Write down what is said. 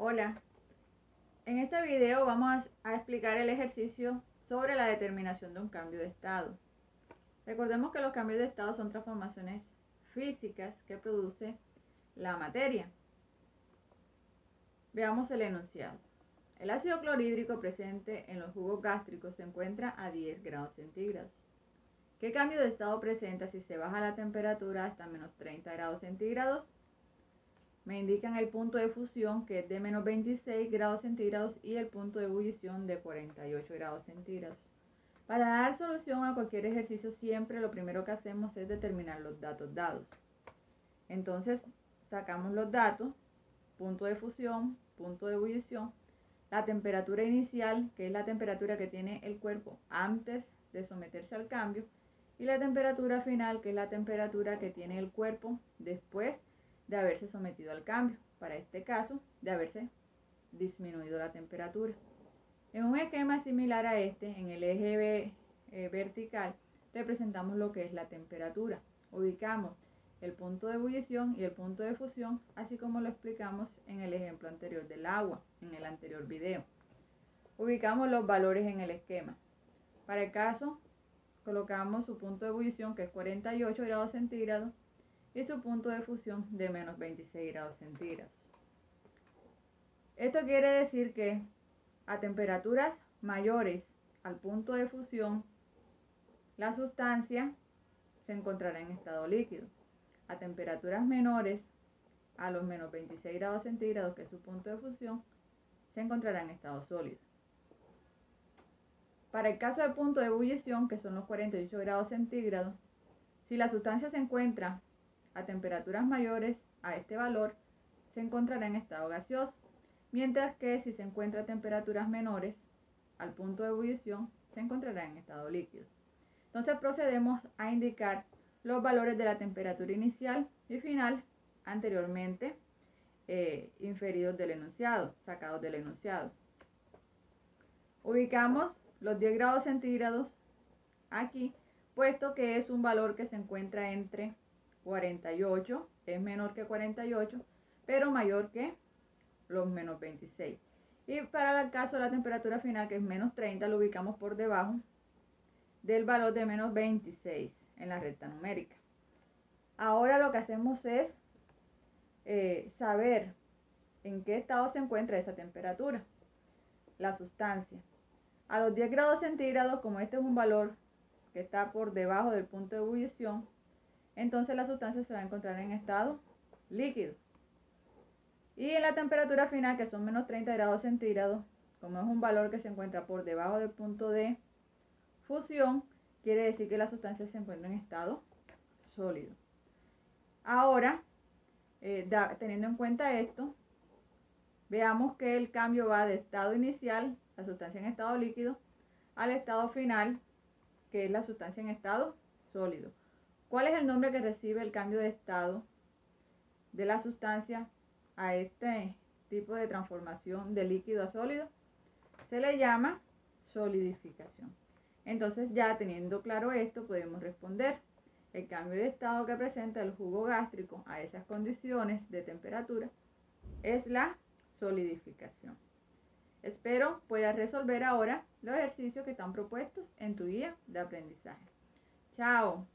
Hola, en este video vamos a explicar el ejercicio sobre la determinación de un cambio de estado. Recordemos que los cambios de estado son transformaciones físicas que produce la materia. Veamos el enunciado. El ácido clorhídrico presente en los jugos gástricos se encuentra a 10 grados centígrados. ¿Qué cambio de estado presenta si se baja la temperatura hasta menos 30 grados centígrados? Me indican el punto de fusión que es de menos 26 grados centígrados y el punto de ebullición de 48 grados centígrados. Para dar solución a cualquier ejercicio siempre lo primero que hacemos es determinar los datos dados. Entonces sacamos los datos, punto de fusión, punto de ebullición, la temperatura inicial, que es la temperatura que tiene el cuerpo antes de someterse al cambio, y la temperatura final, que es la temperatura que tiene el cuerpo después de haberse sometido al cambio, para este caso de haberse disminuido la temperatura. En un esquema similar a este, en el eje eh, vertical, representamos lo que es la temperatura. Ubicamos el punto de ebullición y el punto de fusión, así como lo explicamos en el ejemplo anterior del agua, en el anterior video. Ubicamos los valores en el esquema. Para el caso, colocamos su punto de ebullición, que es 48 grados centígrados, y su punto de fusión de menos 26 grados centígrados. Esto quiere decir que a temperaturas mayores al punto de fusión, la sustancia se encontrará en estado líquido. A temperaturas menores a los menos 26 grados centígrados, que es su punto de fusión, se encontrará en estado sólido. Para el caso del punto de ebullición, que son los 48 grados centígrados, si la sustancia se encuentra a temperaturas mayores a este valor se encontrará en estado gaseoso, mientras que si se encuentra a temperaturas menores al punto de ebullición se encontrará en estado líquido. Entonces procedemos a indicar los valores de la temperatura inicial y final anteriormente eh, inferidos del enunciado, sacados del enunciado. Ubicamos los 10 grados centígrados aquí, puesto que es un valor que se encuentra entre 48 es menor que 48, pero mayor que los menos 26. Y para el caso de la temperatura final, que es menos 30, lo ubicamos por debajo del valor de menos 26 en la recta numérica. Ahora lo que hacemos es eh, saber en qué estado se encuentra esa temperatura, la sustancia. A los 10 grados centígrados, como este es un valor que está por debajo del punto de ebullición, entonces la sustancia se va a encontrar en estado líquido. Y en la temperatura final, que son menos 30 grados centígrados, como es un valor que se encuentra por debajo del punto de fusión, quiere decir que la sustancia se encuentra en estado sólido. Ahora, eh, teniendo en cuenta esto, veamos que el cambio va de estado inicial, la sustancia en estado líquido, al estado final, que es la sustancia en estado sólido. ¿Cuál es el nombre que recibe el cambio de estado de la sustancia a este tipo de transformación de líquido a sólido? Se le llama solidificación. Entonces ya teniendo claro esto podemos responder. El cambio de estado que presenta el jugo gástrico a esas condiciones de temperatura es la solidificación. Espero puedas resolver ahora los ejercicios que están propuestos en tu guía de aprendizaje. Chao.